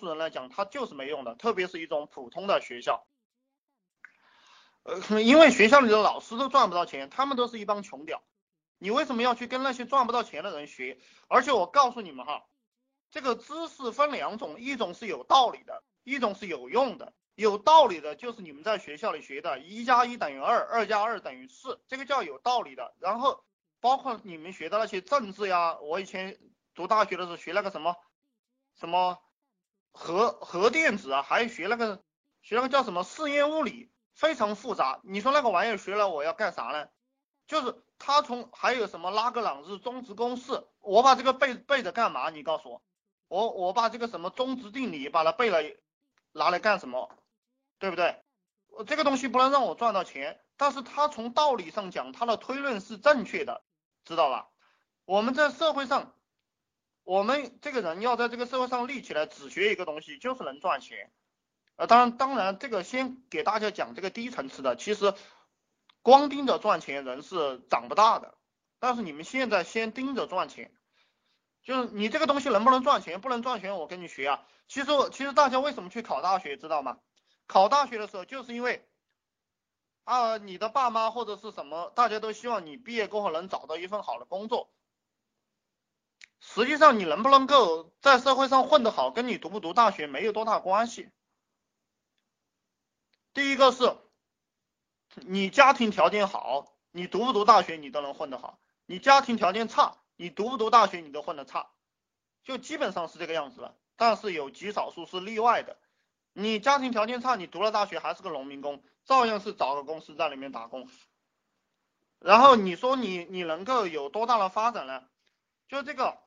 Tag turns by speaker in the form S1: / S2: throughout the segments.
S1: 数人来讲，它就是没用的，特别是一种普通的学校。呃，因为学校里的老师都赚不到钱，他们都是一帮穷屌。你为什么要去跟那些赚不到钱的人学？而且我告诉你们哈，这个知识分两种，一种是有道理的，一种是有用的。有道理的就是你们在学校里学的，一加一等于二，二加二等于四，这个叫有道理的。然后包括你们学的那些政治呀，我以前读大学的时候学那个什么什么核核电子啊，还学那个学那个叫什么试验物理。非常复杂，你说那个玩意儿学了我要干啥呢？就是他从还有什么拉格朗日中值公式，我把这个背背着干嘛？你告诉我，我我把这个什么中值定理把它背了，拿来干什么？对不对？这个东西不能让我赚到钱，但是他从道理上讲，他的推论是正确的，知道吧？我们在社会上，我们这个人要在这个社会上立起来，只学一个东西，就是能赚钱。呃，当然，当然，这个先给大家讲这个低层次的。其实，光盯着赚钱人是长不大的。但是你们现在先盯着赚钱，就是你这个东西能不能赚钱，不能赚钱，我跟你学啊。其实，其实大家为什么去考大学，知道吗？考大学的时候，就是因为啊，你的爸妈或者是什么，大家都希望你毕业过后能找到一份好的工作。实际上，你能不能够在社会上混得好，跟你读不读大学没有多大关系。第一个是，你家庭条件好，你读不读大学你都能混得好；你家庭条件差，你读不读大学你都混得差，就基本上是这个样子了。但是有极少数是例外的，你家庭条件差，你读了大学还是个农民工，照样是找个公司在里面打工。然后你说你你能够有多大的发展呢？就这个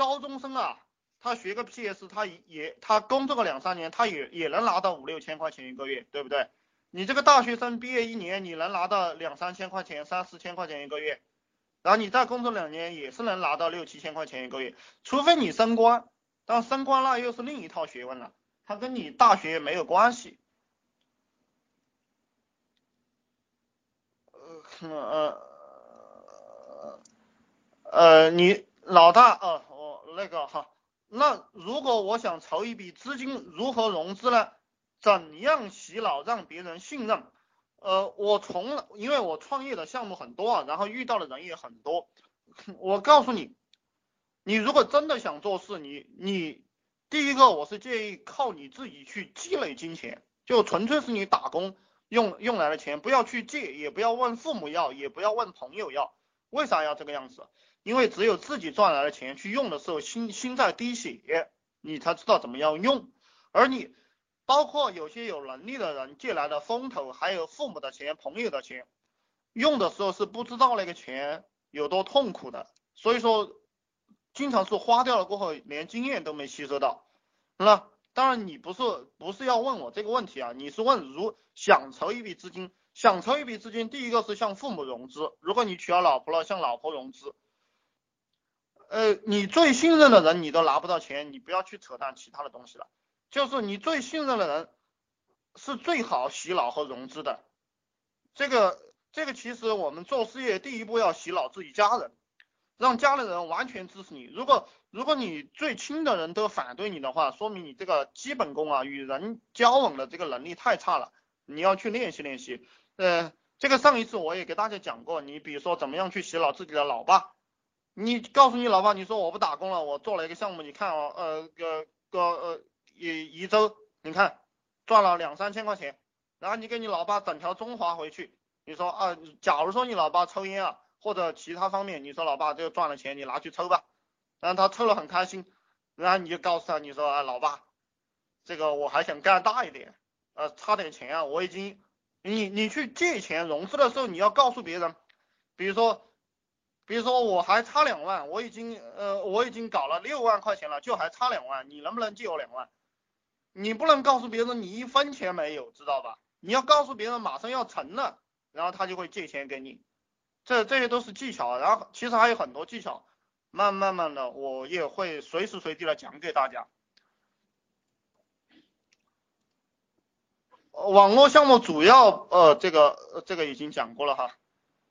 S1: 高中生啊。他学个 PS，他也他工作个两三年，他也也能拿到五六千块钱一个月，对不对？你这个大学生毕业一年，你能拿到两三千块钱、三四千块钱一个月，然后你再工作两年，也是能拿到六七千块钱一个月，除非你升官，但升官那又是另一套学问了，他跟你大学没有关系。呃呃呃，你老大哦，我那个哈。那如果我想筹一笔资金，如何融资呢？怎样洗脑让别人信任？呃，我从因为我创业的项目很多啊，然后遇到的人也很多。我告诉你，你如果真的想做事，你你第一个我是建议靠你自己去积累金钱，就纯粹是你打工用用来的钱，不要去借，也不要问父母要，也不要问朋友要。为啥要这个样子？因为只有自己赚来的钱去用的时候，心心在滴血，你才知道怎么样用。而你，包括有些有能力的人借来的风投，还有父母的钱、朋友的钱，用的时候是不知道那个钱有多痛苦的。所以说，经常是花掉了过后，连经验都没吸收到。那当然，你不是不是要问我这个问题啊，你是问如想筹一笔资金，想筹一笔资金，第一个是向父母融资。如果你娶了老婆了，向老婆融资。呃，你最信任的人你都拿不到钱，你不要去扯淡其他的东西了。就是你最信任的人是最好洗脑和融资的。这个这个其实我们做事业第一步要洗脑自己家人，让家里人完全支持你。如果如果你最亲的人都反对你的话，说明你这个基本功啊，与人交往的这个能力太差了。你要去练习练习。呃，这个上一次我也给大家讲过，你比如说怎么样去洗脑自己的老爸。你告诉你老爸，你说我不打工了，我做了一个项目，你看哦，呃，个个呃一一周，你看赚了两三千块钱，然后你给你老爸整条中华回去，你说啊，假如说你老爸抽烟啊，或者其他方面，你说老爸这个赚了钱，你拿去抽吧，然后他抽了很开心，然后你就告诉他，你说啊，老爸，这个我还想干大一点，呃，差点钱啊，我已经，你你去借钱融资的时候，你要告诉别人，比如说。比如说我还差两万，我已经呃我已经搞了六万块钱了，就还差两万，你能不能借我两万？你不能告诉别人你一分钱没有，知道吧？你要告诉别人马上要成了，然后他就会借钱给你。这这些都是技巧，然后其实还有很多技巧，慢慢慢的我也会随时随地的讲给大家。网络项目主要呃这个这个已经讲过了哈。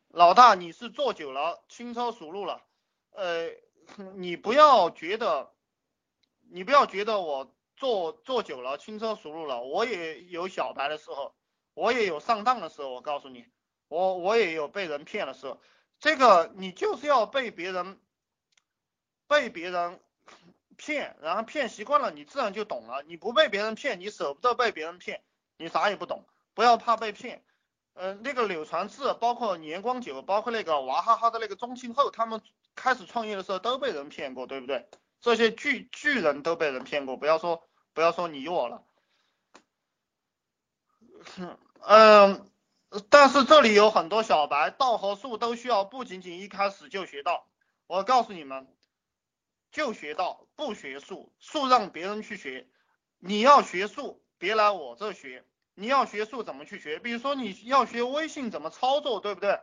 S1: 老大，你是做久了，轻车熟路了，呃，你不要觉得，你不要觉得我做做久了，轻车熟路了。我也有小白的时候，我也有上当的时候。我告诉你，我我也有被人骗的时候。这个你就是要被别人被别人骗，然后骗习惯了，你自然就懂了。你不被别人骗，你舍不得被别人骗，你啥也不懂。不要怕被骗。嗯，那个柳传志，包括年光久，包括那个娃哈哈的那个钟庆后，他们开始创业的时候都被人骗过，对不对？这些巨巨人都被人骗过，不要说不要说你我了。嗯，但是这里有很多小白，道和术都需要不仅仅一开始就学道。我告诉你们，就学道，不学术，术让别人去学。你要学术，别来我这学。你要学数怎么去学？比如说你要学微信怎么操作，对不对？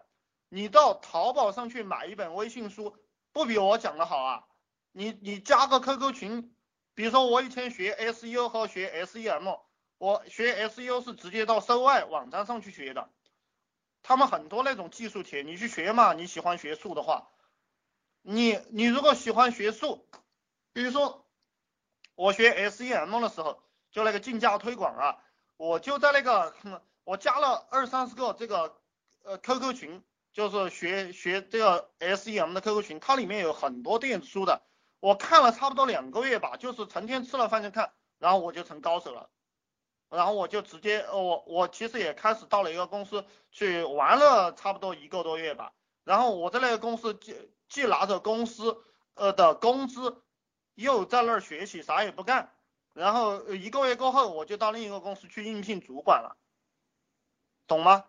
S1: 你到淘宝上去买一本微信书，不比我讲的好啊？你你加个 QQ 群，比如说我以前学 SEO 和学 SEM，我学 SEO 是直接到搜外网站上去学的，他们很多那种技术帖，你去学嘛？你喜欢学数的话，你你如果喜欢学数，比如说我学 SEM 的时候，就那个竞价推广啊。我就在那个，我加了二三十个这个呃 QQ 群，就是学学这个 SEM 的 QQ 群，它里面有很多电子书的，我看了差不多两个月吧，就是成天吃了饭就看，然后我就成高手了，然后我就直接，我我其实也开始到了一个公司去玩了差不多一个多月吧，然后我在那个公司既既拿着公司呃的工资，又在那儿学习，啥也不干。然后一个月过后，我就到另一个公司去应聘主管了，懂吗？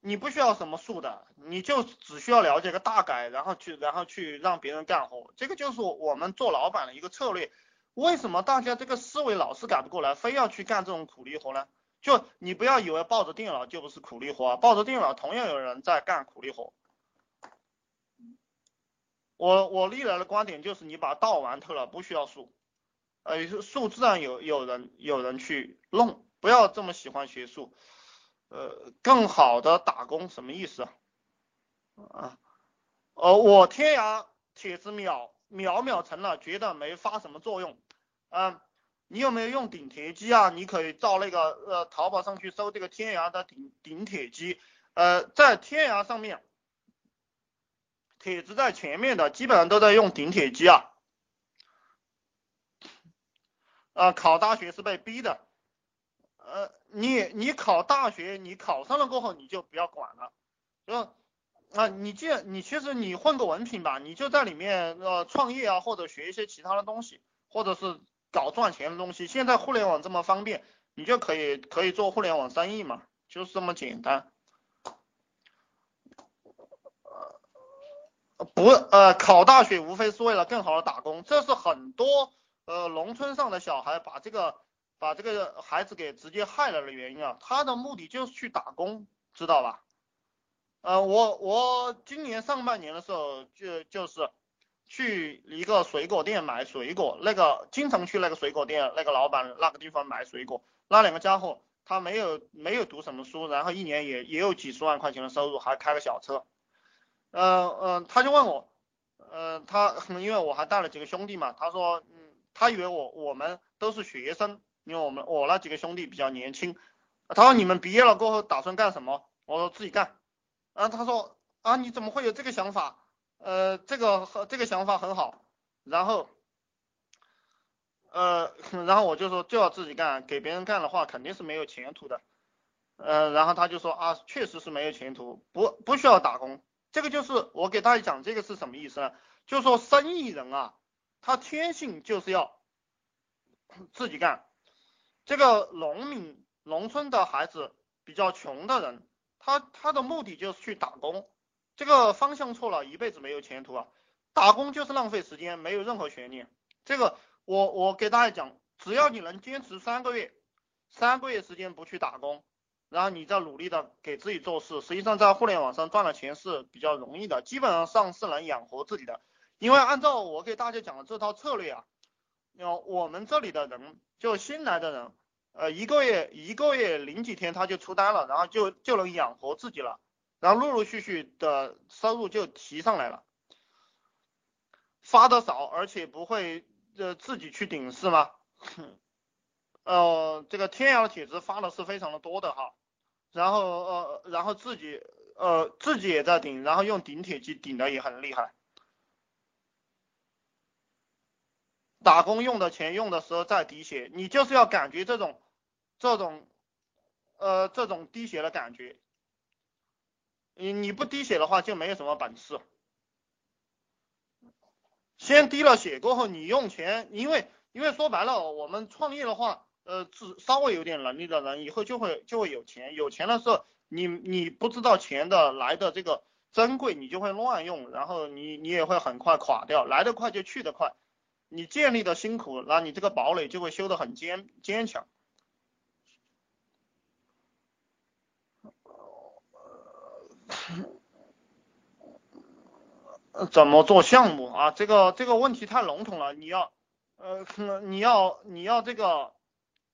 S1: 你不需要什么数的，你就只需要了解个大概，然后去然后去让别人干活，这个就是我们做老板的一个策略。为什么大家这个思维老是改不过来，非要去干这种苦力活呢？就你不要以为抱着电脑就不是苦力活，抱着电脑同样有人在干苦力活。我我历来的观点就是，你把道玩透了，不需要数。呃，数自然有有人有人去弄，不要这么喜欢学术，呃，更好的打工什么意思啊？啊，呃，我天涯帖子秒秒秒成了，觉得没发什么作用。嗯，你有没有用顶帖机啊？你可以到那个呃淘宝上去搜这个天涯的顶顶帖机，呃，在天涯上面，帖子在前面的基本上都在用顶帖机啊。啊，考大学是被逼的，呃，你你考大学，你考上了过后，你就不要管了，就啊，你既然你其实你混个文凭吧，你就在里面呃创业啊，或者学一些其他的东西，或者是搞赚钱的东西。现在互联网这么方便，你就可以可以做互联网生意嘛，就是这么简单。不呃，考大学无非是为了更好的打工，这是很多。呃，农村上的小孩把这个把这个孩子给直接害了的原因啊，他的目的就是去打工，知道吧？呃，我我今年上半年的时候就就是去一个水果店买水果，那个经常去那个水果店，那个老板那个地方买水果，那两个家伙他没有没有读什么书，然后一年也也有几十万块钱的收入，还开个小车，嗯嗯，他就问我，呃，他 因为我还带了几个兄弟嘛，他说。他以为我我们都是学生，因为我们我那几个兄弟比较年轻。他说你们毕业了过后打算干什么？我说自己干。啊，他说啊你怎么会有这个想法？呃，这个这个想法很好。然后呃，然后我就说就要自己干，给别人干的话肯定是没有前途的。呃，然后他就说啊确实是没有前途，不不需要打工。这个就是我给大家讲这个是什么意思呢？就是说生意人啊。他天性就是要自己干，这个农民、农村的孩子比较穷的人，他他的目的就是去打工，这个方向错了，一辈子没有前途啊！打工就是浪费时间，没有任何悬念。这个我我给大家讲，只要你能坚持三个月，三个月时间不去打工，然后你再努力的给自己做事，实际上在互联网上赚了钱是比较容易的，基本上是能养活自己的。因为按照我给大家讲的这套策略啊，有我们这里的人就新来的人，呃，一个月一个月零几天他就出单了，然后就就能养活自己了，然后陆陆续续的收入就提上来了，发的少而且不会呃自己去顶是吗？呃，这个天涯的帖子发的是非常的多的哈，然后呃，然后自己呃自己也在顶，然后用顶帖机顶的也很厉害。打工用的钱用的时候再滴血，你就是要感觉这种这种呃这种滴血的感觉。你你不滴血的话就没有什么本事。先滴了血过后，你用钱，因为因为说白了，我们创业的话，呃，只稍微有点能力的人，以后就会就会有钱。有钱的时候，你你不知道钱的来的这个珍贵，你就会乱用，然后你你也会很快垮掉，来得快就去得快。你建立的辛苦，那你这个堡垒就会修得很坚坚强。怎么做项目啊？这个这个问题太笼统了，你要呃 你要你要这个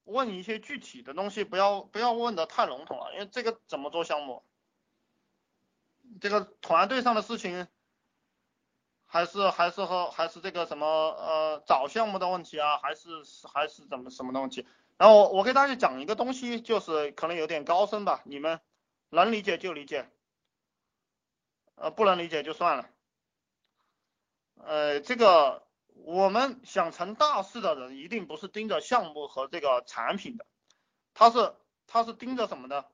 S1: 问一些具体的东西，不要不要问的太笼统了，因为这个怎么做项目，这个团队上的事情。还是还是和还是这个什么呃找项目的问题啊，还是还是怎么什么东西？然后我我给大家讲一个东西，就是可能有点高深吧，你们能理解就理解，呃不能理解就算了。呃这个我们想成大事的人，一定不是盯着项目和这个产品的，他是他是盯着什么呢？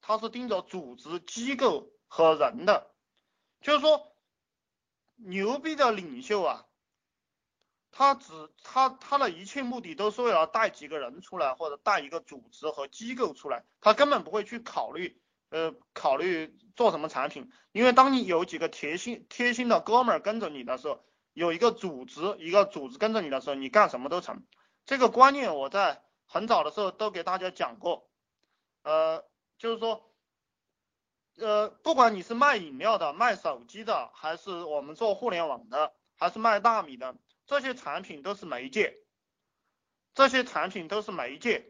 S1: 他是盯着组织机构和人的，就是说。牛逼的领袖啊，他只他他的一切目的都是为了带几个人出来，或者带一个组织和机构出来，他根本不会去考虑呃考虑做什么产品，因为当你有几个贴心贴心的哥们跟着你的时候，有一个组织一个组织跟着你的时候，你干什么都成。这个观念我在很早的时候都给大家讲过，呃，就是说。呃，不管你是卖饮料的、卖手机的，还是我们做互联网的，还是卖大米的，这些产品都是媒介，这些产品都是媒介。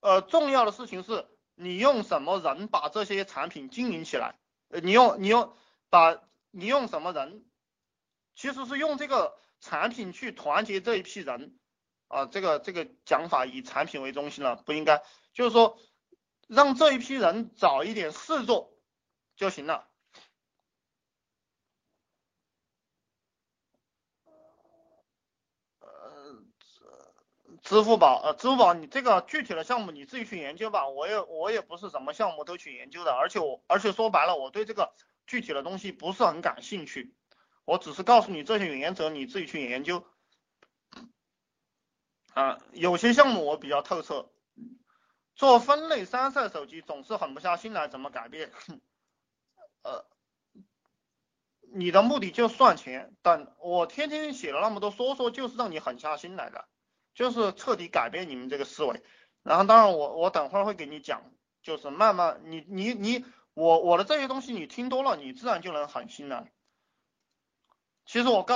S1: 呃，重要的事情是你用什么人把这些产品经营起来？呃，你用你用把你用什么人？其实是用这个产品去团结这一批人啊，这个这个讲法以产品为中心了，不应该，就是说。让这一批人找一点事做就行了。呃，支付宝，呃，支付宝，你这个具体的项目你自己去研究吧。我也我也不是什么项目都去研究的，而且我而且说白了，我对这个具体的东西不是很感兴趣。我只是告诉你这些原则，你自己去研究。啊，有些项目我比较透彻。做分类三色手机总是狠不下心来，怎么改变？呃，你的目的就赚钱，但我天天写了那么多说说，就是让你狠下心来的，就是彻底改变你们这个思维。然后，当然我我等会儿会给你讲，就是慢慢你你你我我的这些东西你听多了，你自然就能狠心了。其实我刚。